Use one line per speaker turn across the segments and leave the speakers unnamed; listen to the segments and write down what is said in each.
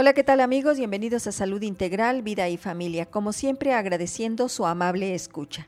Hola, ¿qué tal amigos? Bienvenidos a Salud Integral, Vida y Familia. Como siempre, agradeciendo su amable escucha.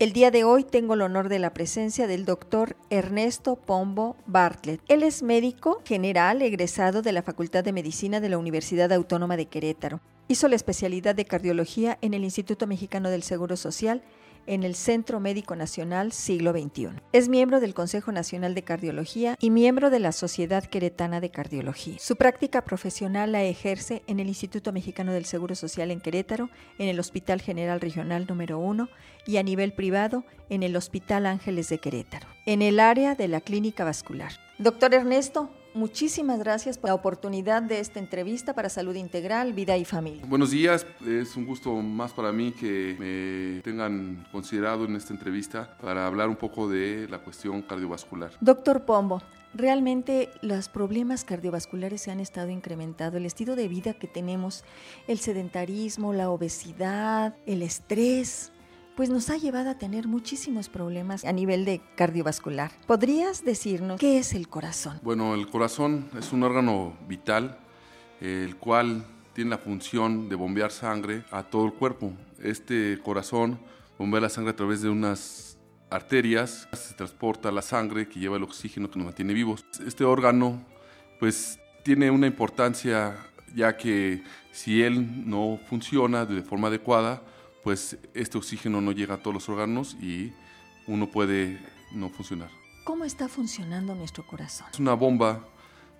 El día de hoy tengo el honor de la presencia del doctor Ernesto Pombo Bartlett. Él es médico general egresado de la Facultad de Medicina de la Universidad Autónoma de Querétaro. Hizo la especialidad de cardiología en el Instituto Mexicano del Seguro Social en el Centro Médico Nacional Siglo XXI. Es miembro del Consejo Nacional de Cardiología y miembro de la Sociedad Queretana de Cardiología. Su práctica profesional la ejerce en el Instituto Mexicano del Seguro Social en Querétaro, en el Hospital General Regional número 1 y a nivel privado en el Hospital Ángeles de Querétaro, en el área de la clínica vascular. Doctor Ernesto, Muchísimas gracias por la oportunidad de esta entrevista para Salud Integral, Vida y Familia.
Buenos días, es un gusto más para mí que me tengan considerado en esta entrevista para hablar un poco de la cuestión cardiovascular.
Doctor Pombo, realmente los problemas cardiovasculares se han estado incrementando. El estilo de vida que tenemos, el sedentarismo, la obesidad, el estrés, pues nos ha llevado a tener muchísimos problemas a nivel de cardiovascular. ¿Podrías decirnos qué es el corazón?
Bueno, el corazón es un órgano vital, el cual tiene la función de bombear sangre a todo el cuerpo. Este corazón bombea la sangre a través de unas arterias, se transporta la sangre que lleva el oxígeno que nos mantiene vivos. Este órgano pues tiene una importancia ya que si él no funciona de forma adecuada, pues este oxígeno no llega a todos los órganos y uno puede no funcionar.
¿Cómo está funcionando nuestro corazón?
Es una bomba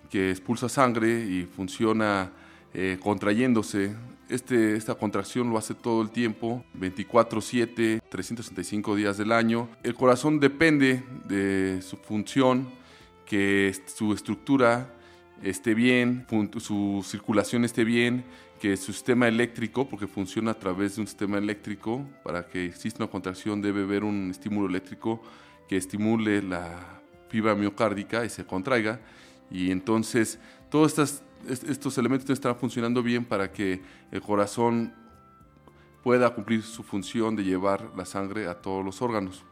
que expulsa sangre y funciona eh, contrayéndose. Este, esta contracción lo hace todo el tiempo, 24/7, 365 días del año. El corazón depende de su función, que su estructura esté bien, su circulación esté bien, que su sistema eléctrico, porque funciona a través de un sistema eléctrico, para que exista una contracción debe haber un estímulo eléctrico que estimule la fibra miocárdica y se contraiga. Y entonces todos estos, estos elementos están funcionando bien para que el corazón pueda cumplir su función de llevar la sangre a todos los órganos.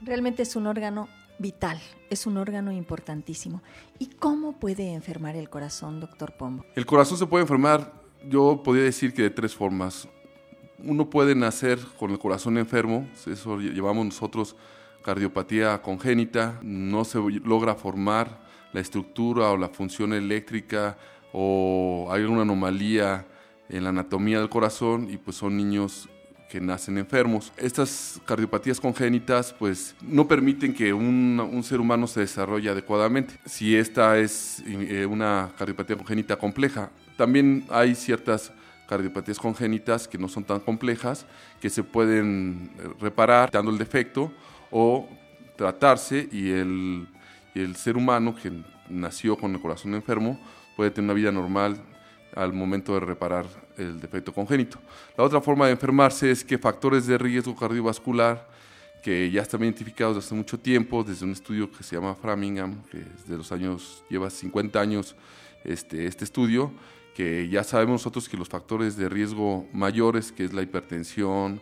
Realmente es un órgano vital, es un órgano importantísimo. ¿Y cómo puede enfermar el corazón, doctor Pombo?
El corazón se puede enfermar yo podría decir que de tres formas. Uno puede nacer con el corazón enfermo, eso llevamos nosotros cardiopatía congénita, no se logra formar la estructura o la función eléctrica o hay alguna anomalía en la anatomía del corazón y pues son niños que nacen enfermos. Estas cardiopatías congénitas pues no permiten que un, un ser humano se desarrolle adecuadamente. Si esta es eh, una cardiopatía congénita compleja, también hay ciertas cardiopatías congénitas que no son tan complejas, que se pueden eh, reparar dando el defecto o tratarse y el, el ser humano que nació con el corazón enfermo puede tener una vida normal al momento de reparar el defecto congénito. La otra forma de enfermarse es que factores de riesgo cardiovascular que ya están identificados desde hace mucho tiempo, desde un estudio que se llama Framingham, que es de los años, lleva 50 años este, este estudio, que ya sabemos nosotros que los factores de riesgo mayores, que es la hipertensión,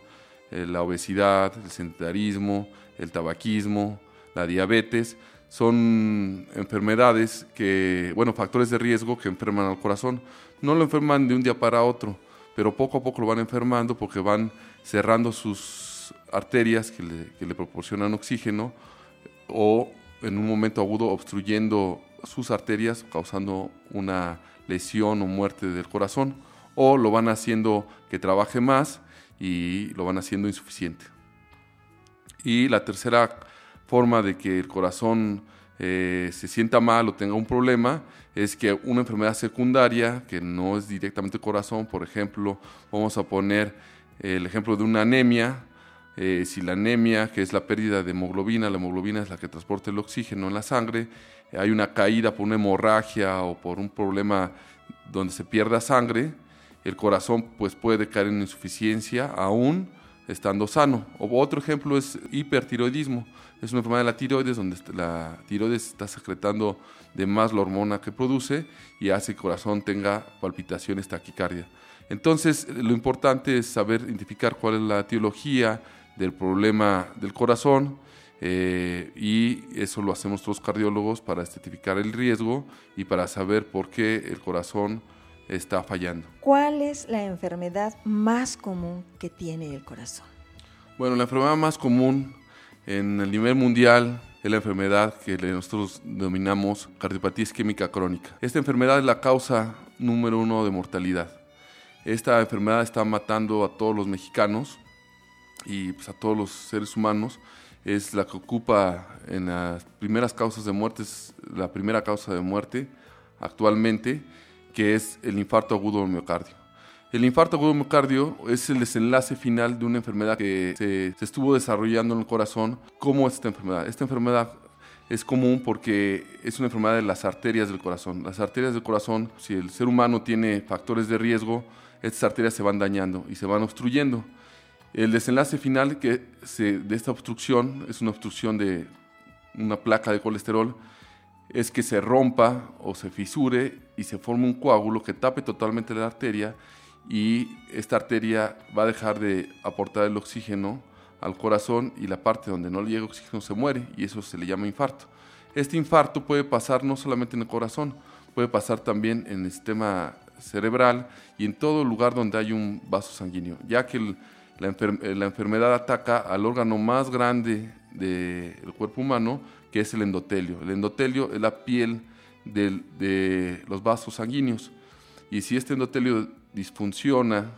eh, la obesidad, el sedentarismo, el tabaquismo, la diabetes, son enfermedades que, bueno, factores de riesgo que enferman al corazón. No lo enferman de un día para otro, pero poco a poco lo van enfermando porque van cerrando sus arterias que le, que le proporcionan oxígeno o en un momento agudo obstruyendo sus arterias, causando una lesión o muerte del corazón, o lo van haciendo que trabaje más y lo van haciendo insuficiente. Y la tercera forma de que el corazón eh, se sienta mal o tenga un problema es que una enfermedad secundaria, que no es directamente corazón, por ejemplo, vamos a poner el ejemplo de una anemia, eh, si la anemia, que es la pérdida de hemoglobina, la hemoglobina es la que transporta el oxígeno en la sangre, hay una caída por una hemorragia o por un problema donde se pierda sangre, el corazón pues puede caer en insuficiencia aún estando sano. Otro ejemplo es hipertiroidismo. Es una enfermedad de la tiroides donde la tiroides está secretando de más la hormona que produce y hace que el corazón tenga palpitaciones, taquicardia. Entonces, lo importante es saber identificar cuál es la etiología del problema del corazón, eh, y eso lo hacemos los cardiólogos para identificar el riesgo y para saber por qué el corazón está fallando.
¿Cuál es la enfermedad más común que tiene el corazón?
Bueno, la enfermedad más común en el nivel mundial es la enfermedad que nosotros denominamos cardiopatía isquémica crónica. Esta enfermedad es la causa número uno de mortalidad. Esta enfermedad está matando a todos los mexicanos y pues, a todos los seres humanos. Es la que ocupa en las primeras causas de muerte, la primera causa de muerte actualmente, que es el infarto agudo del miocardio. El infarto agudo del miocardio es el desenlace final de una enfermedad que se, se estuvo desarrollando en el corazón. ¿Cómo es esta enfermedad? Esta enfermedad es común porque es una enfermedad de las arterias del corazón. Las arterias del corazón, si el ser humano tiene factores de riesgo, estas arterias se van dañando y se van obstruyendo. El desenlace final que de esta obstrucción es una obstrucción de una placa de colesterol, es que se rompa o se fisure y se forme un coágulo que tape totalmente la arteria y esta arteria va a dejar de aportar el oxígeno al corazón y la parte donde no le llega oxígeno se muere y eso se le llama infarto. Este infarto puede pasar no solamente en el corazón, puede pasar también en el sistema cerebral y en todo lugar donde hay un vaso sanguíneo, ya que la, enfermedad ataca al órgano más grande del cuerpo humano, que es el endotelio. El endotelio es la piel de los vasos sanguíneos. Y si este endotelio disfunciona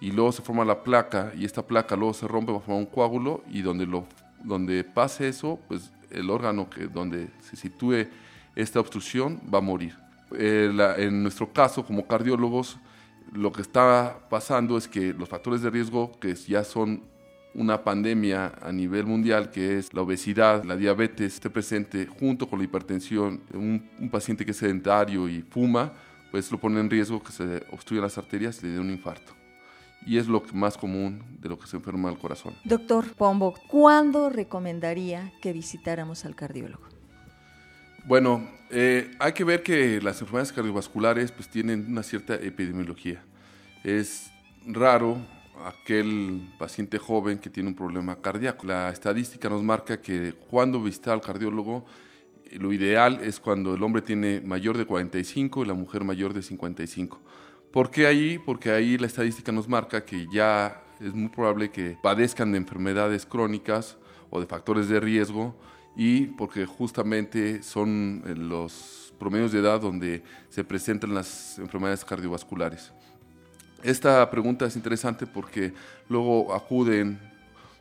y luego se forma la placa y esta placa luego se rompe, va a formar un coágulo y donde, lo, donde pase eso, pues el órgano que, donde se sitúe esta obstrucción va a morir. Eh, en nuestro caso, como cardiólogos, lo que está pasando es que los factores de riesgo, que ya son una pandemia a nivel mundial, que es la obesidad, la diabetes, esté presente junto con la hipertensión, un, paciente que es sedentario y fuma, pues lo pone en riesgo que se obstruyan las arterias y le dé un infarto. Y es lo más común de lo que se enferma el corazón.
Doctor Pombo, ¿cuándo recomendaría que visitáramos al cardiólogo?
Bueno, eh, hay que ver que las enfermedades cardiovasculares pues, tienen una cierta epidemiología. Es raro aquel paciente joven que tiene un problema cardíaco. La estadística nos marca que cuando visita al cardiólogo lo ideal es cuando el hombre tiene mayor de 45 y la mujer mayor de 55. ¿Por qué ahí? Porque ahí la estadística nos marca que ya es muy probable que padezcan de enfermedades crónicas o de factores de riesgo y porque justamente son eh, los promedios de edad donde se presentan las enfermedades cardiovasculares. Esta pregunta es interesante porque luego acuden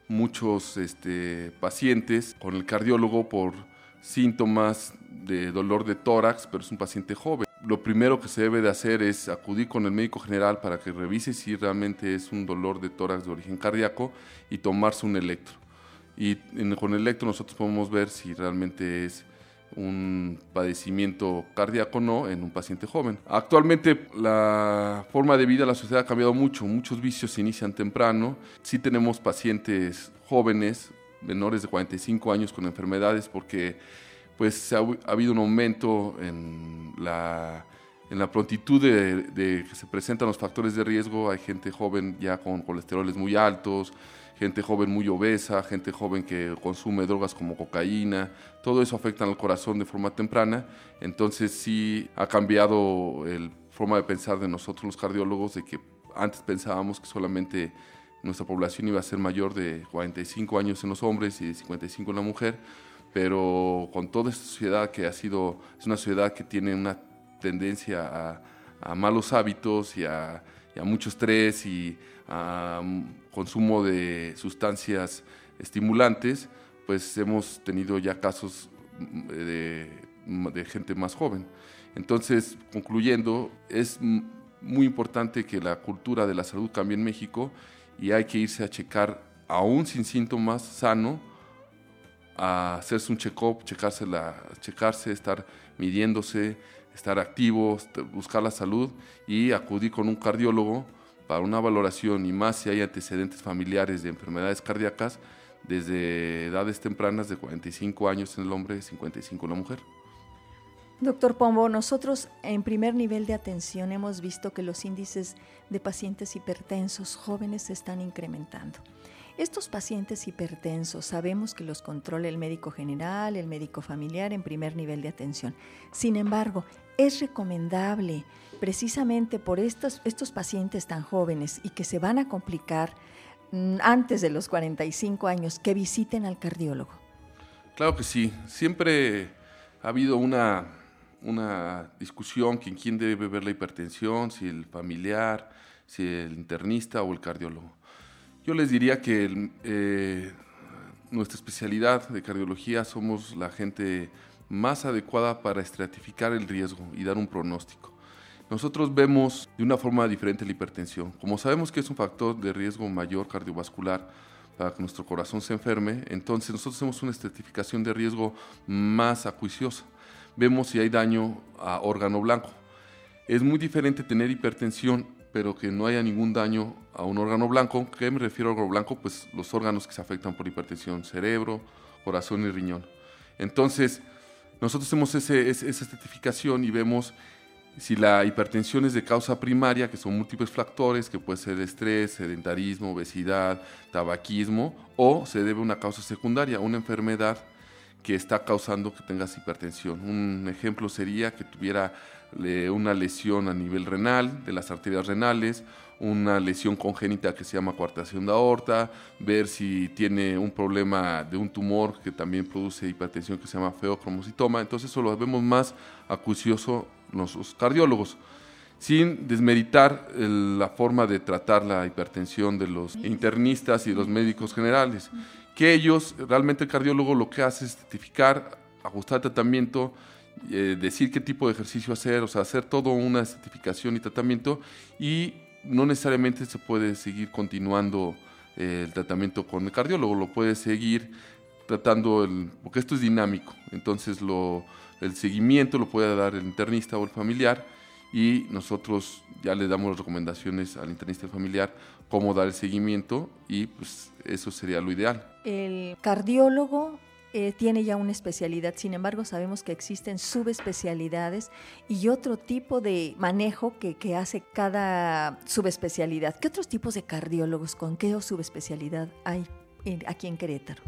muchos este, pacientes con el cardiólogo por síntomas de dolor de tórax, pero es un paciente joven. Lo primero que se debe de hacer es acudir con el médico general para que revise si realmente es un dolor de tórax de origen cardíaco y tomarse un electro. Y con el electro nosotros podemos ver si realmente es un padecimiento cardíaco no en un paciente joven. Actualmente la forma de vida de la sociedad ha cambiado mucho, muchos vicios se inician temprano, sí tenemos pacientes jóvenes, menores de 45 años con enfermedades porque pues ha, habido un aumento en la, en la prontitud de, que se presentan los factores de riesgo. Hay gente joven ya con colesteroles muy altos, gente joven muy obesa, gente joven que consume drogas como cocaína. Todo eso afecta al corazón de forma temprana. Entonces sí ha cambiado la forma de pensar de nosotros los cardiólogos de que antes pensábamos que solamente nuestra población iba a ser mayor de 45 años en los hombres y de 55 en la mujer, pero con toda esta sociedad que ha sido, es una sociedad que tiene una tendencia a, malos hábitos y a, mucho estrés y a consumo de sustancias estimulantes, pues hemos tenido ya casos de, de gente más joven. Entonces, concluyendo, es muy importante que la cultura de la salud cambie en México y hay que irse a checar, aún sin síntomas, sano, a hacerse un check-up, checarse, checarse, estar midiéndose, estar activo, buscar la salud y acudir con un cardiólogo para una valoración y más si hay antecedentes familiares de enfermedades cardíacas desde edades tempranas de 45 años en el hombre y 55 en la mujer.
Doctor Pombo, nosotros en primer nivel de atención hemos visto que los índices de pacientes hipertensos jóvenes se están incrementando. Estos pacientes hipertensos sabemos que los controla el médico general, el médico familiar en primer nivel de atención. Sin embargo, es recomendable precisamente por estos, estos pacientes tan jóvenes y que se van a complicar mm, antes de los 45 años que visiten al cardiólogo.
Claro que sí. Siempre ha habido una, una discusión en quién debe ver la hipertensión, si el familiar, si el internista o el cardiólogo. Yo les diría que eh, nuestra especialidad de cardiología somos la gente más adecuada para estratificar el riesgo y dar un pronóstico. Nosotros vemos de una forma diferente la hipertensión. Como sabemos que es un factor de riesgo mayor cardiovascular para que nuestro corazón se enferme, entonces nosotros hacemos una estratificación de riesgo más acuiciosa. Vemos si hay daño a órgano blanco. Es muy diferente tener hipertensión pero que no haya ningún daño a un órgano blanco. ¿Qué me refiero a órgano blanco? Pues los órganos que se afectan por hipertensión, cerebro, corazón y riñón. Entonces, nosotros hacemos esa certificación y vemos si la hipertensión es de causa primaria, que son múltiples factores, que puede ser estrés, sedentarismo, obesidad, tabaquismo, o se debe a una causa secundaria, una enfermedad que está causando que tengas hipertensión. Un ejemplo sería que tuviera una lesión a nivel renal, de las arterias renales, una lesión congénita que se llama coartación de aorta, ver si tiene un problema de un tumor que también produce hipertensión que se llama feocromocitoma. Entonces eso lo vemos más acucioso los cardiólogos, sin desmeritar la forma de tratar la hipertensión de los internistas y los médicos generales que ellos, realmente el cardiólogo lo que hace es certificar, ajustar el tratamiento, eh, decir qué tipo de ejercicio hacer, o sea, hacer todo una certificación y tratamiento y no necesariamente se puede seguir continuando eh, el tratamiento con el cardiólogo, lo puede seguir tratando, el, porque esto es dinámico, entonces lo, el seguimiento lo puede dar el internista o el familiar y nosotros ya le damos las recomendaciones al internista familiar cómo dar el seguimiento y pues eso sería lo ideal.
El cardiólogo eh, tiene ya una especialidad, sin embargo sabemos que existen subespecialidades y otro tipo de manejo que, hace cada subespecialidad. ¿Qué otros tipos de cardiólogos, con qué subespecialidad hay aquí en Querétaro?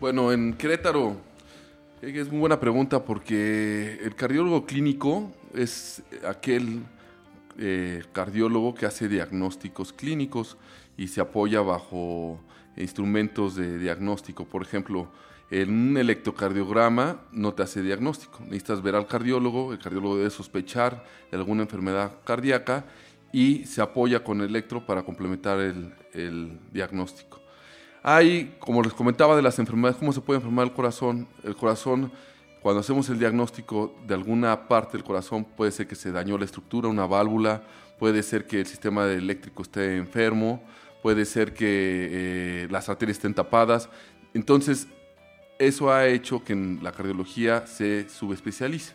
Bueno, en Querétaro eh, es muy buena pregunta porque el cardiólogo clínico es aquel eh, cardiólogo que hace diagnósticos clínicos y se apoya bajo instrumentos de diagnóstico. Por ejemplo, en un electrocardiograma no te hace diagnóstico. Necesitas ver al cardiólogo, el cardiólogo debe sospechar de alguna enfermedad cardíaca y se apoya con el electro para complementar el, diagnóstico. Hay, como les comentaba, de las enfermedades, cómo se puede enfermar el corazón. El corazón cuando hacemos el diagnóstico de alguna parte del corazón, puede ser que se dañó la estructura, una válvula, puede ser que el sistema eléctrico esté enfermo, puede ser que eh, las arterias estén tapadas. Entonces, eso ha hecho que en la cardiología se subespecialice.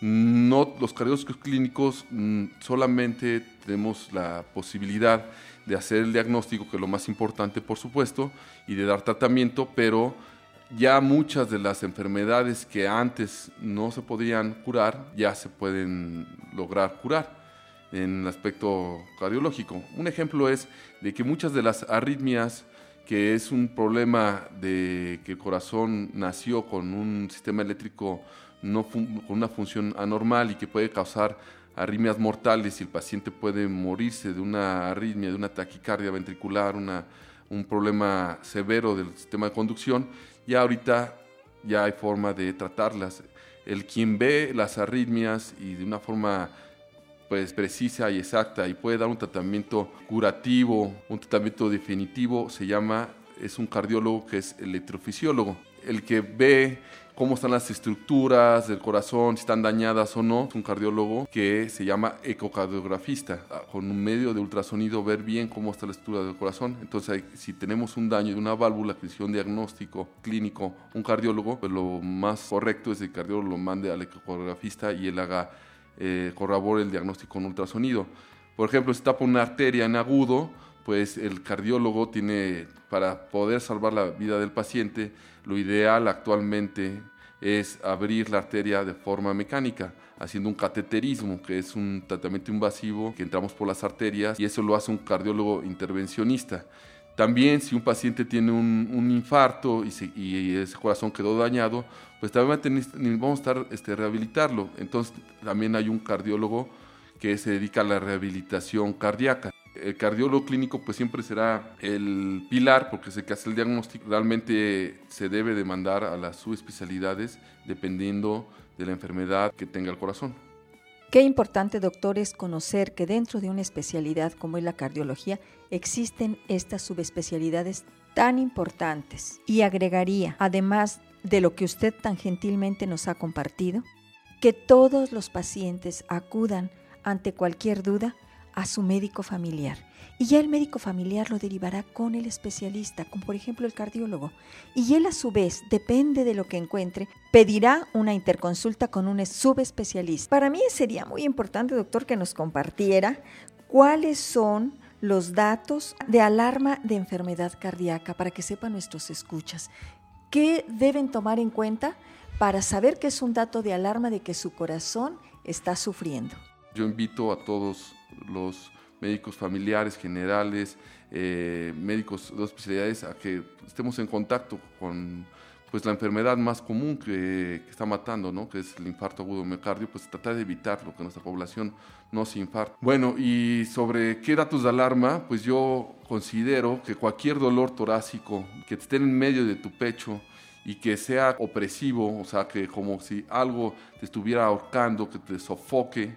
No, los cardiólogos clínicos mm, solamente tenemos la posibilidad de hacer el diagnóstico, que es lo más importante, por supuesto, y de dar tratamiento, pero ya muchas de las enfermedades que antes no se podían curar, ya se pueden lograr curar en el aspecto cardiológico. Un ejemplo es de que muchas de las arritmias, que es un problema de que el corazón nació con un sistema eléctrico no con una función anormal y que puede causar arritmias mortales y el paciente puede morirse de una arritmia, de una taquicardia ventricular, una, un problema severo del sistema de conducción, ya ahorita ya hay forma de tratarlas. El quien ve las arritmias y de una forma pues precisa y exacta y puede dar un tratamiento curativo, un tratamiento definitivo, se llama, es un cardiólogo que es electrofisiólogo. El que ve cómo están las estructuras del corazón, si están dañadas o no. Es un cardiólogo que se llama ecocardiografista, ah, con un medio de ultrasonido ver bien cómo está la estructura del corazón. Entonces, si tenemos un daño de una válvula, que un diagnóstico clínico, un cardiólogo, pues lo más correcto es que el cardiólogo lo mande al ecocardiografista y él haga, eh, el diagnóstico con ultrasonido. Por ejemplo, si tapa una arteria en agudo, pues el cardiólogo tiene, para poder salvar la vida del paciente, lo ideal actualmente es abrir la arteria de forma mecánica, haciendo un cateterismo, que es un tratamiento invasivo que entramos por las arterias y eso lo hace un cardiólogo intervencionista. También si un paciente tiene un, infarto y, ese corazón quedó dañado, pues también vamos a estar este, rehabilitarlo. Entonces también hay un cardiólogo que se dedica a la rehabilitación cardíaca. El cardiólogo clínico pues siempre será el pilar porque es hace el diagnóstico. Realmente se debe demandar a las subespecialidades dependiendo de la enfermedad que tenga el corazón.
Qué importante, doctor, es conocer que dentro de una especialidad como es la cardiología existen estas subespecialidades tan importantes. Y agregaría, además de lo que usted tan gentilmente nos ha compartido, que todos los pacientes acudan ante cualquier duda a su médico familiar. Y ya el médico familiar lo derivará con el especialista, como por ejemplo el cardiólogo. Y él a su vez, depende de lo que encuentre, pedirá una interconsulta con un subespecialista. Para mí sería muy importante, doctor, que nos compartiera cuáles son los datos de alarma de enfermedad cardíaca para que sepan nuestros escuchas. ¿Qué deben tomar en cuenta para saber que es un dato de alarma de que su corazón está sufriendo?
Yo invito a todos los médicos familiares, generales, eh, médicos de especialidades a que estemos en contacto con pues la enfermedad más común que, está matando, ¿no? que es el infarto agudo miocardio, pues tratar de evitarlo, que nuestra población no se infarte. Bueno, y sobre qué datos de alarma, pues yo considero que cualquier dolor torácico que esté en medio de tu pecho y que sea opresivo, o sea, que como si algo te estuviera ahorcando, que te sofoque,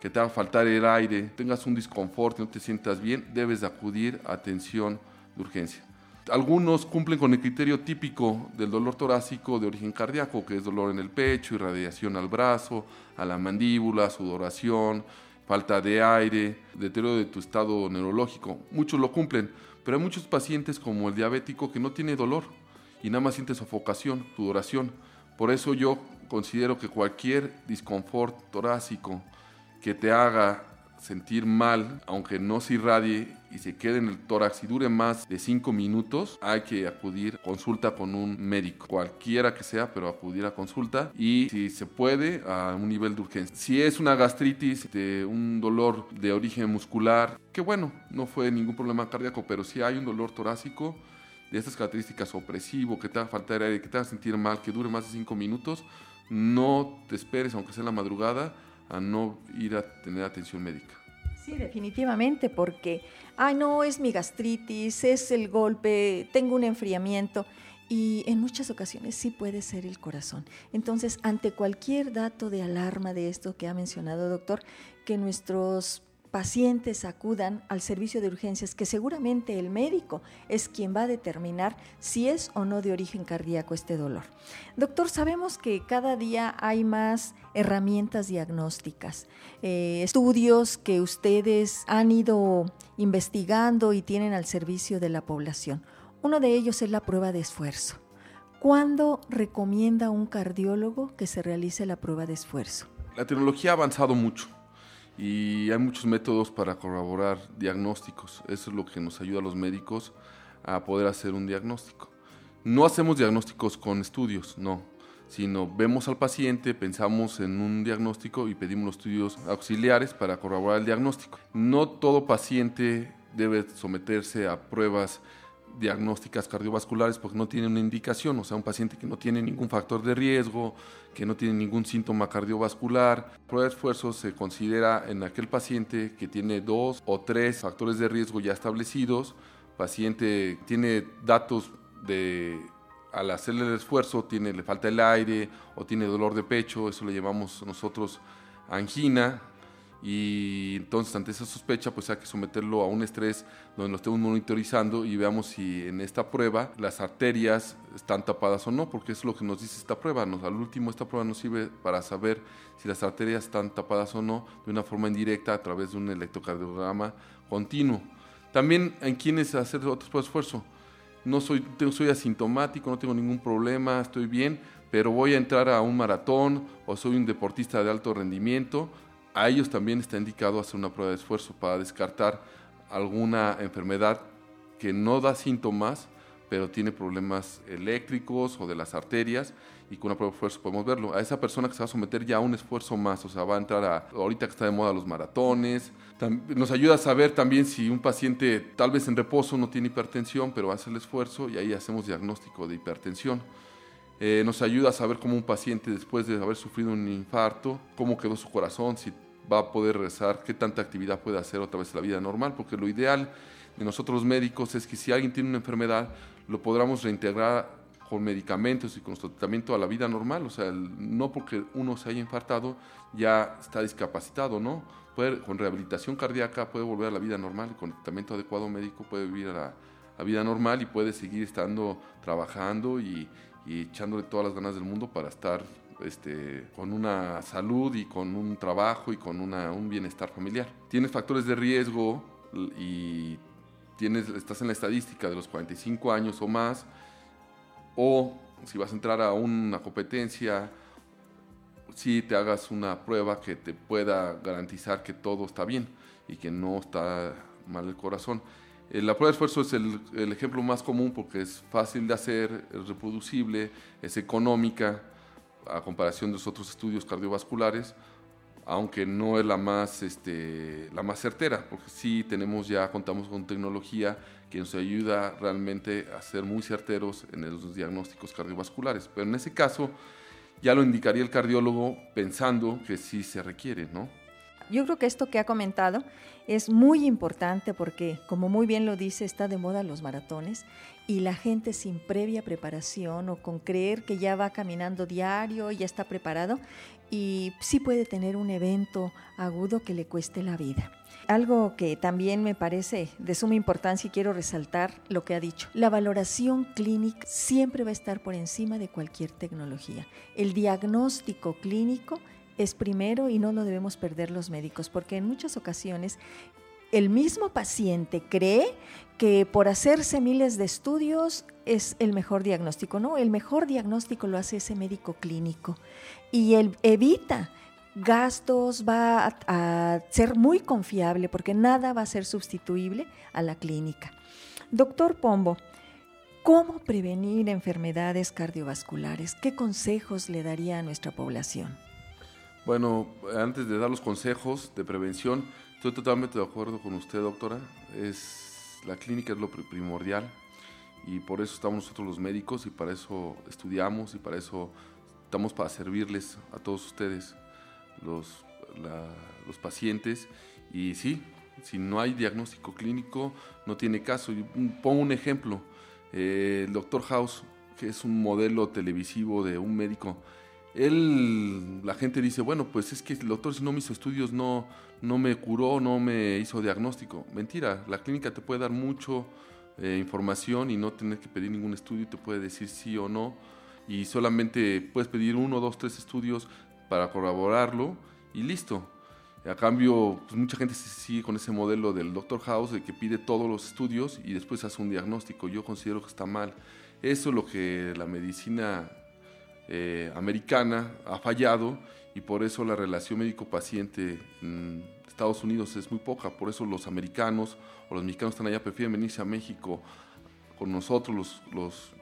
que te haga faltar el aire, tengas un disconfort, no te sientas bien, debes de acudir a atención de urgencia. Algunos cumplen con el criterio típico del dolor torácico de origen cardíaco, que es dolor en el pecho, irradiación al brazo, a la mandíbula, sudoración, falta de aire, deterioro de tu estado neurológico. Muchos lo cumplen, pero hay muchos pacientes como el diabético que no tiene dolor y nada más siente sofocación, sudoración. Por eso yo considero que cualquier disconfort torácico, que te haga sentir mal, aunque no se irradie y se quede en el tórax y dure más de 5 minutos, hay que acudir a consulta con un médico, cualquiera que sea, pero acudir a consulta y si se puede a un nivel de urgencia. Si es una gastritis, de un dolor de origen muscular, que bueno, no fue ningún problema cardíaco, pero si hay un dolor torácico de estas características opresivo, que te haga faltar aire, que te haga sentir mal, que dure más de 5 minutos, no te esperes, aunque sea en la madrugada, a no ir a tener atención médica.
Sí, definitivamente, porque, ay, no, es mi gastritis, es el golpe, tengo un enfriamiento. Y en muchas ocasiones sí puede ser el corazón. Entonces, ante cualquier dato de alarma de esto que ha mencionado, doctor, que nuestros pacientes acudan al servicio de urgencias, que seguramente el médico es quien va a determinar si es o no de origen cardíaco este dolor. Doctor, sabemos que cada día hay más herramientas diagnósticas, eh, estudios que ustedes han ido investigando y tienen al servicio de la población. Uno de ellos es la prueba de esfuerzo. ¿Cuándo recomienda un cardiólogo que se realice la prueba de esfuerzo?
La tecnología ha avanzado mucho y hay muchos métodos para corroborar diagnósticos. Eso es lo que nos ayuda a los médicos a poder hacer un diagnóstico. No hacemos diagnósticos con estudios, no, sino vemos al paciente, pensamos en un diagnóstico y pedimos los estudios auxiliares para corroborar el diagnóstico. No todo paciente debe someterse a pruebas diagnósticas cardiovasculares porque no tiene una indicación, o sea, un paciente que no tiene ningún factor de riesgo, que no tiene ningún síntoma cardiovascular. Prueba de esfuerzo se considera en aquel paciente que tiene dos o tres factores de riesgo ya establecidos, paciente tiene datos de al hacerle el esfuerzo tiene le falta el aire o tiene dolor de pecho, eso le llamamos nosotros angina, y entonces ante esa sospecha pues hay que someterlo a un estrés donde lo estemos monitorizando y veamos si en esta prueba las arterias están tapadas o no, porque es lo que nos dice esta prueba. Nos, al último esta prueba nos sirve para saber si las arterias están tapadas o no de una forma indirecta a través de un electrocardiograma continuo. También en quienes hacer otro esfuerzo. No soy, soy asintomático, no tengo ningún problema, estoy bien, pero voy a entrar a un maratón o soy un deportista de alto rendimiento, a ellos también está indicado hacer una prueba de esfuerzo para descartar alguna enfermedad que no da síntomas, pero tiene problemas eléctricos o de las arterias y con una prueba de esfuerzo podemos verlo. A esa persona que se va a someter ya a un esfuerzo más, o sea, va a entrar a, ahorita que está de moda los maratones, nos ayuda a saber también si un paciente tal vez en reposo no tiene hipertensión, pero hace el esfuerzo y ahí hacemos diagnóstico de hipertensión. Eh, nos ayuda a saber cómo un paciente después de haber sufrido un infarto, cómo quedó su corazón, si va a poder rezar, qué tanta actividad puede hacer otra vez la vida normal, porque lo ideal de nosotros médicos es que si alguien tiene una enfermedad, lo podamos reintegrar con medicamentos y con nuestro tratamiento a la vida normal, o sea, no porque uno se haya infartado ya está discapacitado, ¿no? Puede, con rehabilitación cardíaca puede volver a la vida normal, con tratamiento adecuado médico puede vivir a la, vida normal y puede seguir estando trabajando y, echándole todas las ganas del mundo para estar este, con una salud y con un trabajo y con una, un bienestar familiar. Tienes factores de riesgo y tienes, estás en la estadística de los 45 años o más, o si vas a entrar a una competencia, si te hagas una prueba que te pueda garantizar que todo está bien y que no está mal el corazón. Eh, la prueba de esfuerzo es el, el, ejemplo más común porque es fácil de hacer, es reproducible, es económica a comparación de los otros estudios cardiovasculares, aunque no es la más, este, la más certera, porque sí tenemos ya, contamos con tecnología que nos ayuda realmente a ser muy certeros en los diagnósticos cardiovasculares. Pero en ese caso ya lo indicaría el cardiólogo pensando que sí se requiere, ¿no?
Yo creo que esto que ha comentado es muy importante porque, como muy bien lo dice, está de moda los maratones y la gente sin previa preparación o con creer que ya va caminando diario, ya está preparado y sí puede tener un evento agudo que le cueste la vida. Algo que también me parece de suma importancia y quiero resaltar lo que ha dicho. La valoración clínica siempre va a estar por encima de cualquier tecnología. El diagnóstico clínico es primero y no lo debemos perder los médicos, porque en muchas ocasiones el mismo paciente cree que por hacerse miles de estudios es el mejor diagnóstico. No, el mejor diagnóstico lo hace ese médico clínico y él evita gastos, va a, ser muy confiable porque nada va a ser sustituible a la clínica. Doctor Pombo, ¿cómo prevenir enfermedades cardiovasculares? ¿Qué consejos le daría a nuestra población?
Bueno, antes de dar los consejos de prevención, estoy totalmente de acuerdo con usted, doctora. Es, la clínica es lo primordial y por eso estamos nosotros los médicos y para eso estudiamos y para eso estamos para servirles a todos ustedes los, los pacientes. Y sí, si no hay diagnóstico clínico, no tiene caso. pongo un ejemplo. Eh, el doctor House, que es un modelo televisivo de un médico, él, la gente dice, bueno, pues es que el doctor si no me hizo estudios, no, no me curó, no me hizo diagnóstico. Mentira, la clínica te puede dar mucho eh, información y no tener que pedir ningún estudio, te puede decir sí o no, y solamente puedes pedir uno, dos, tres estudios para corroborarlo y listo. A cambio, pues mucha gente sigue con ese modelo del Doctor House, de que pide todos los estudios y después hace un diagnóstico. Yo considero que está mal. Eso es lo que la medicina eh, americana ha fallado y por eso la relación médico-paciente en Estados Unidos es muy poca. Por eso los americanos o los mexicanos están allá prefieren venirse a México con nosotros, los, los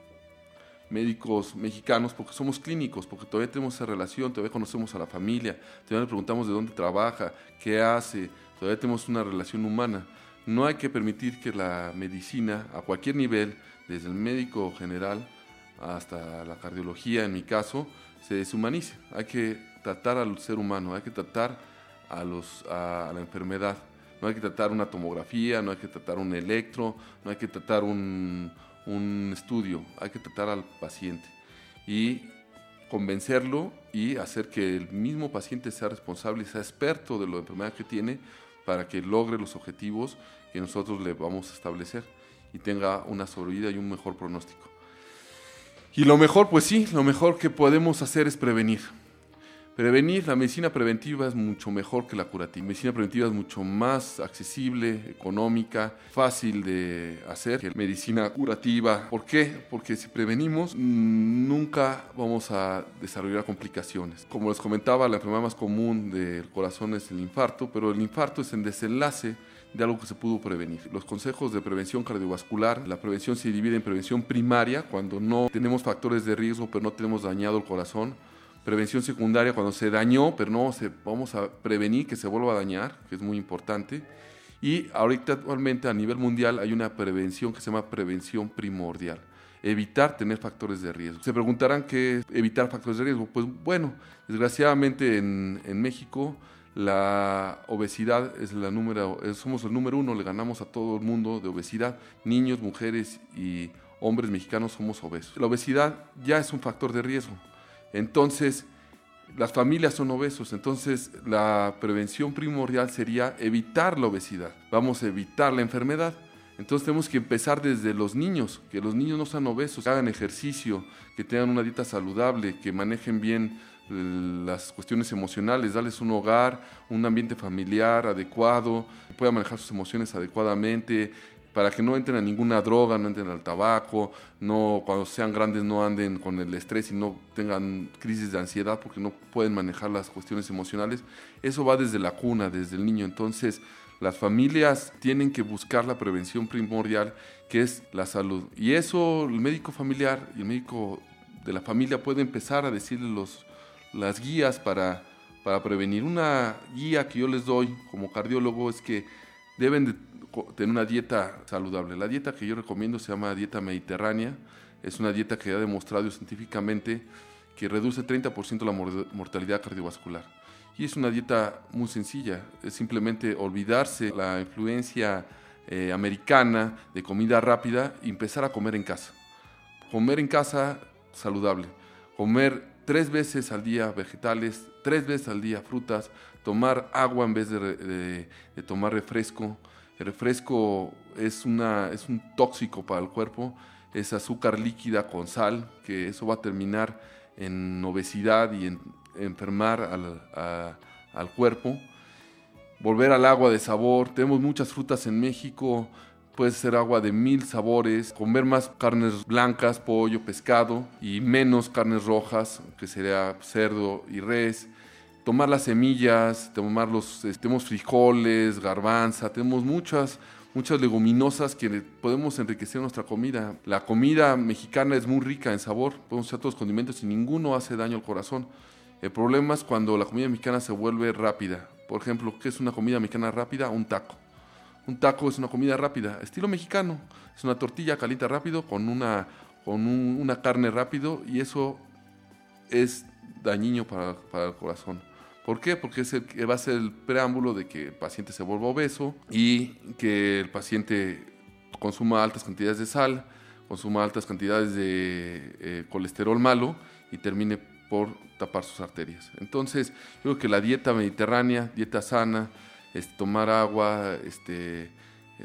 médicos mexicanos porque somos clínicos, porque todavía tenemos esa relación, todavía conocemos a la familia, todavía le preguntamos de dónde trabaja, qué hace, todavía tenemos una relación humana. No hay que permitir que la medicina, a cualquier nivel, desde el médico general hasta la cardiología, en mi caso, se deshumanice. Hay que tratar al ser humano, hay que tratar a, los, a la enfermedad. No hay que tratar una tomografía, no hay que tratar un electro, no hay que tratar un, un estudio, hay que tratar al paciente y convencerlo y hacer que el mismo paciente sea responsable y sea experto de la enfermedad que tiene para que logre los objetivos que nosotros le vamos a establecer y tenga una sobrevida y un mejor pronóstico. Y lo mejor, pues sí, lo mejor que podemos hacer es prevenir. Prevenir, la medicina preventiva es mucho mejor que la curativa. Medicina preventiva es mucho más accesible, económica, fácil de hacer que la medicina curativa. ¿Por qué? Porque si prevenimos, nunca vamos a desarrollar complicaciones. Como les comentaba, la enfermedad más común del corazón es el infarto, pero el infarto es el desenlace de algo que se pudo prevenir. Los consejos de prevención cardiovascular, la prevención se divide en prevención primaria, cuando no tenemos factores de riesgo pero no tenemos dañado el corazón, prevención secundaria cuando se dañó pero no se, vamos a prevenir que se vuelva a dañar, que es muy importante, y ahorita actualmente a nivel mundial hay una prevención que se llama prevención primordial evitar tener factores de riesgo. Se preguntarán qué es evitar factores de riesgo. Pues bueno, desgraciadamente en, en México la obesidad es la número, somos el número uno, le ganamos a todo el mundo de obesidad. Niños, mujeres y hombres mexicanos somos obesos. La obesidad ya es un factor de riesgo. Entonces, las familias son obesos, entonces la prevención primordial sería evitar la obesidad. Vamos a evitar la enfermedad. Entonces tenemos que empezar desde los niños, que los niños no sean obesos, que hagan ejercicio, que tengan una dieta saludable, que manejen bien las cuestiones emocionales, darles un hogar, un ambiente familiar adecuado, que puedan manejar sus emociones adecuadamente, para que no entren a ninguna droga, no entren al tabaco, no cuando sean grandes no anden con el estrés y no tengan crisis de ansiedad porque no pueden manejar las cuestiones emocionales. Eso va desde la cuna, desde el niño. Entonces, las familias tienen que buscar la prevención primordial, que es la salud. Y eso el médico familiar y el médico de la familia puede empezar a decirle los, las guías para, para prevenir. Una guía que yo les doy como cardiólogo es que deben de tener una dieta saludable. La dieta que yo recomiendo se llama dieta mediterránea. Es una dieta que ha demostrado científicamente que reduce 30% la mortalidad cardiovascular. Y es una dieta muy sencilla, es simplemente olvidarse la influencia eh, americana de comida rápida y empezar a comer en casa. Comer en casa saludable, comer tres veces al día vegetales, tres veces al día frutas, tomar agua en vez de, tomar refresco. El refresco es, una, es un tóxico para el cuerpo, es azúcar líquida con sal, que eso va a terminar en obesidad y en enfermar al, al cuerpo. Volver al agua de sabor. Tenemos muchas frutas en México. Puede ser agua de mil sabores. Comer más carnes blancas, pollo, pescado. Y menos carnes rojas, que sería cerdo y res tomar las semillas, tomar los, este, tenemos frijoles, garbanza, tenemos muchas, muchas leguminosas que podemos enriquecer nuestra comida. La comida mexicana es muy rica en sabor, podemos usar todos los condimentos y ninguno hace daño al corazón. El problema es cuando la comida mexicana se vuelve rápida. Por ejemplo, ¿qué es una comida mexicana rápida? Un taco. Un taco es una comida rápida, estilo mexicano. Es una tortilla caliente rápido con una, con una carne rápido y eso es dañino para, para el corazón. ¿Por qué? Porque es va a ser el preámbulo de que el paciente se vuelva obeso y que el paciente consuma altas cantidades de sal, consuma altas cantidades de eh, colesterol malo y termine por tapar sus arterias. Entonces, yo creo que la dieta mediterránea, dieta sana, es tomar agua este,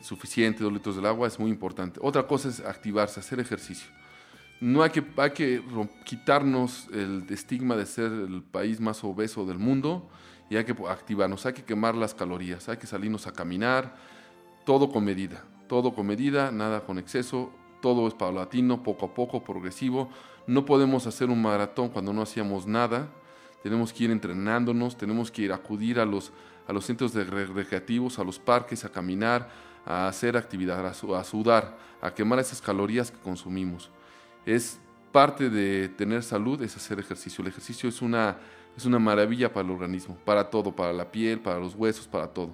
suficiente, dos litros del agua, es muy importante. Otra cosa es activarse, hacer ejercicio. No hay que, hay que quitarnos el estigma de ser el país más obeso del mundo y hay que activarnos, hay que quemar las calorías, hay que salirnos a caminar, todo con medida, todo con medida, nada con exceso, todo es paulatino, poco a poco, progresivo. No podemos hacer un maratón cuando no hacíamos nada. Tenemos que ir entrenándonos, tenemos que ir a acudir a los, a los centros de recreativos, a los parques, a caminar, a hacer actividad, a sudar, a quemar esas calorías que consumimos. Es parte de tener salud, es hacer ejercicio. El ejercicio es una, es una maravilla para el organismo, para todo, para la piel, para los huesos, para todo.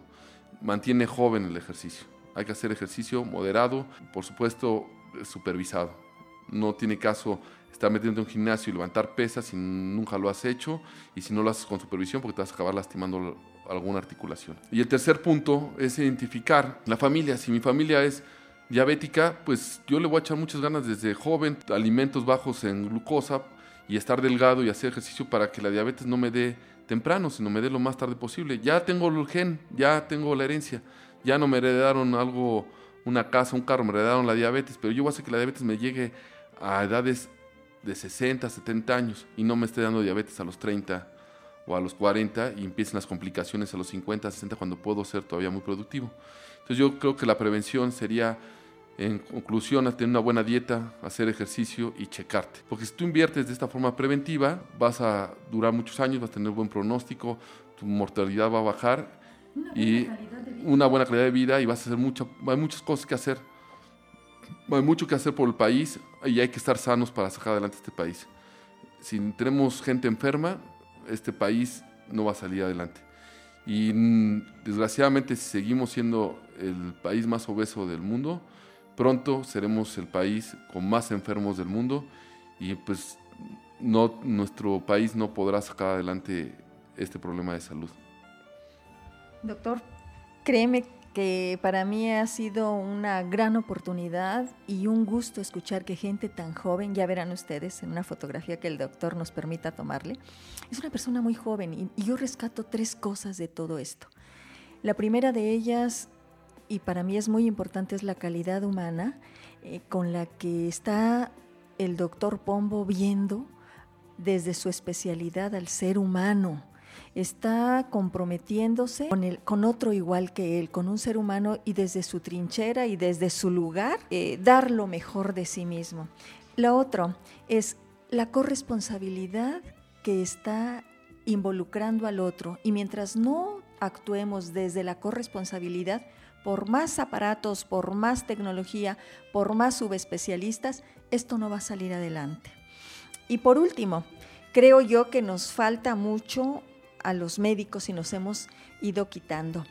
Mantiene joven el ejercicio. Hay que hacer ejercicio moderado, por supuesto supervisado. No tiene caso estar metiendo en un gimnasio y levantar pesas si nunca lo has hecho y si no lo haces con supervisión porque te vas a acabar lastimando alguna articulación. Y el tercer punto es identificar la familia. Si mi familia es diabética, pues yo le voy a echar muchas ganas desde joven, alimentos bajos en glucosa y estar delgado y hacer ejercicio para que la diabetes no me dé temprano, sino me dé lo más tarde posible. Ya tengo el gen, ya tengo la herencia, ya no me heredaron algo una casa, un carro, me heredaron la diabetes, pero yo voy a hacer que la diabetes me llegue a edades de 60, 70 años y no me esté dando diabetes a los 30 o a los 40 y empiecen las complicaciones a los 50, 60 cuando puedo ser todavía muy productivo. Entonces yo creo que la prevención sería, en conclusión, tener una buena dieta, hacer ejercicio y checarte. Porque si tú inviertes de esta forma preventiva, vas a durar muchos años, vas a tener buen pronóstico, tu mortalidad va a bajar y una buena calidad de vida y vas a hacer mucho, hay muchas cosas que hacer. Hay mucho que hacer por el país y hay que estar sanos para sacar adelante este país. Si tenemos gente enferma, este país no va a salir adelante. Y mm, desgraciadamente si seguimos siendo el país más obeso del mundo, pronto seremos el país con más enfermos del mundo y pues no, nuestro país no podrá sacar adelante este problema de salud.
Doctor, créeme que para mí ha sido una gran oportunidad y un gusto escuchar que gente tan joven, ya verán ustedes en una fotografía que el doctor nos permita tomarle, es una persona muy joven y, yo rescato tres cosas de todo esto. La primera de ellas, y para mí es muy importante, es la calidad humana eh, con la que está el doctor Pombo viendo desde su especialidad al ser humano está comprometiéndose con, el, con otro igual que él, con un ser humano y desde su trinchera y desde su lugar, eh, dar lo mejor de sí mismo. Lo otro es la corresponsabilidad que está involucrando al otro y mientras no actuemos desde la corresponsabilidad, por más aparatos, por más tecnología, por más subespecialistas, esto no va a salir adelante. Y por último, creo yo que nos falta mucho a los médicos y nos hemos ido quitando.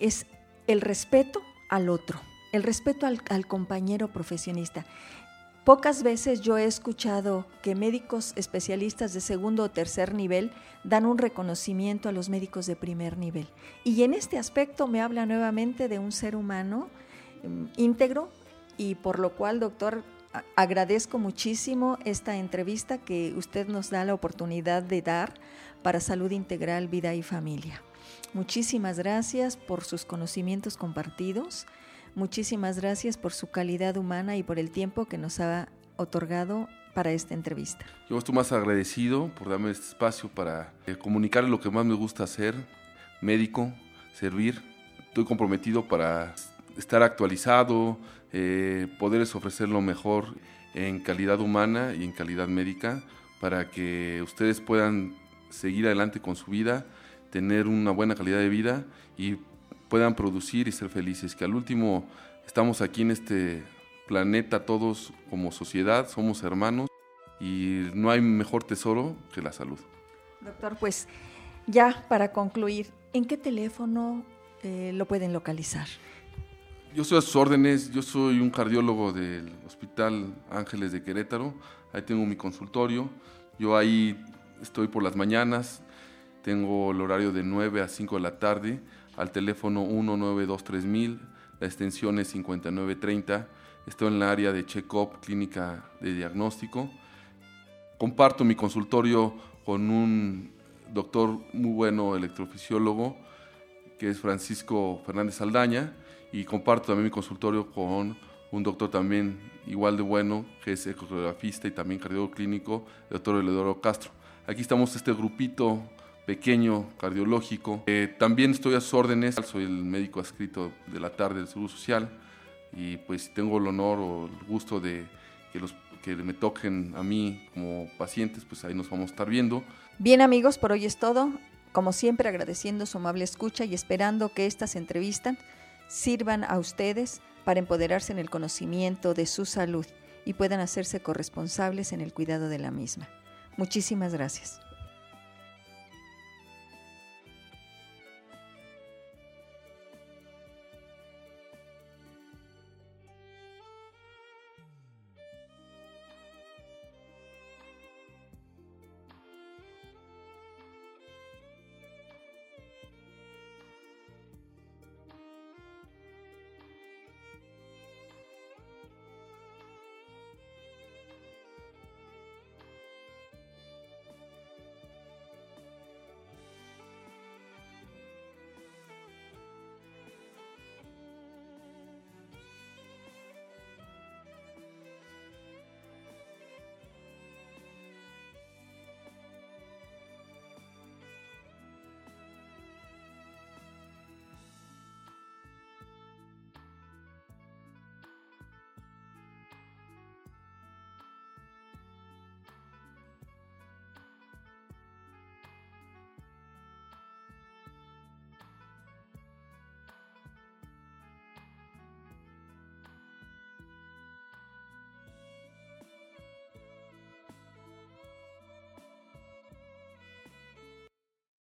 Es el respeto al otro, el respeto al, compañero profesionista. Pocas veces yo he escuchado que médicos especialistas de segundo o tercer nivel dan un reconocimiento a los médicos de primer nivel. Y en este aspecto me habla nuevamente de un ser humano mm, íntegro y por lo cual, doctor, agradezco muchísimo esta entrevista que usted nos da la oportunidad de dar para Salud Integral, Vida y Familia. Muchísimas gracias por sus conocimientos compartidos, muchísimas gracias por su calidad humana y por el tiempo que nos ha otorgado para esta entrevista.
Yo estoy más agradecido por darme este espacio para eh, comunicar lo que más me gusta hacer, médico, servir. Estoy comprometido para estar actualizado, eh, poderles ofrecer lo mejor en calidad humana y en calidad médica para que ustedes puedan seguir adelante con su vida, tener una buena calidad de vida y puedan producir y ser felices. Que al último estamos aquí en este planeta todos como sociedad, somos hermanos y no hay mejor tesoro que la salud.
Doctor, pues ya para concluir, ¿en qué teléfono eh, lo pueden localizar?
Yo soy a sus órdenes, yo soy un cardiólogo del Hospital Ángeles de Querétaro, ahí tengo mi consultorio, yo ahí estoy por las mañanas, tengo el horario de 9 a 5 de la tarde, al teléfono 1923.000, la extensión es 5930, estoy en la área de check-up, clínica de diagnóstico, comparto mi consultorio con un doctor muy bueno, electrofisiólogo, que es Francisco Fernández Saldaña, y comparto también mi consultorio con un doctor también igual de bueno, que es ecografista y también cardiólogo clínico, el doctor Eleodoro Castro. Aquí estamos este grupito pequeño cardiológico. Eh, también estoy a sus órdenes, soy el médico adscrito de la tarde del Seguro Social y pues tengo el honor o el gusto de que los que me toquen a mí como pacientes, pues ahí nos vamos a estar viendo.
Bien amigos, por hoy es todo. Como siempre agradeciendo su amable escucha y esperando que estas entrevistas sirvan a ustedes para empoderarse en el conocimiento de su salud y puedan hacerse corresponsables en el cuidado de la misma. Muchísimas gracias.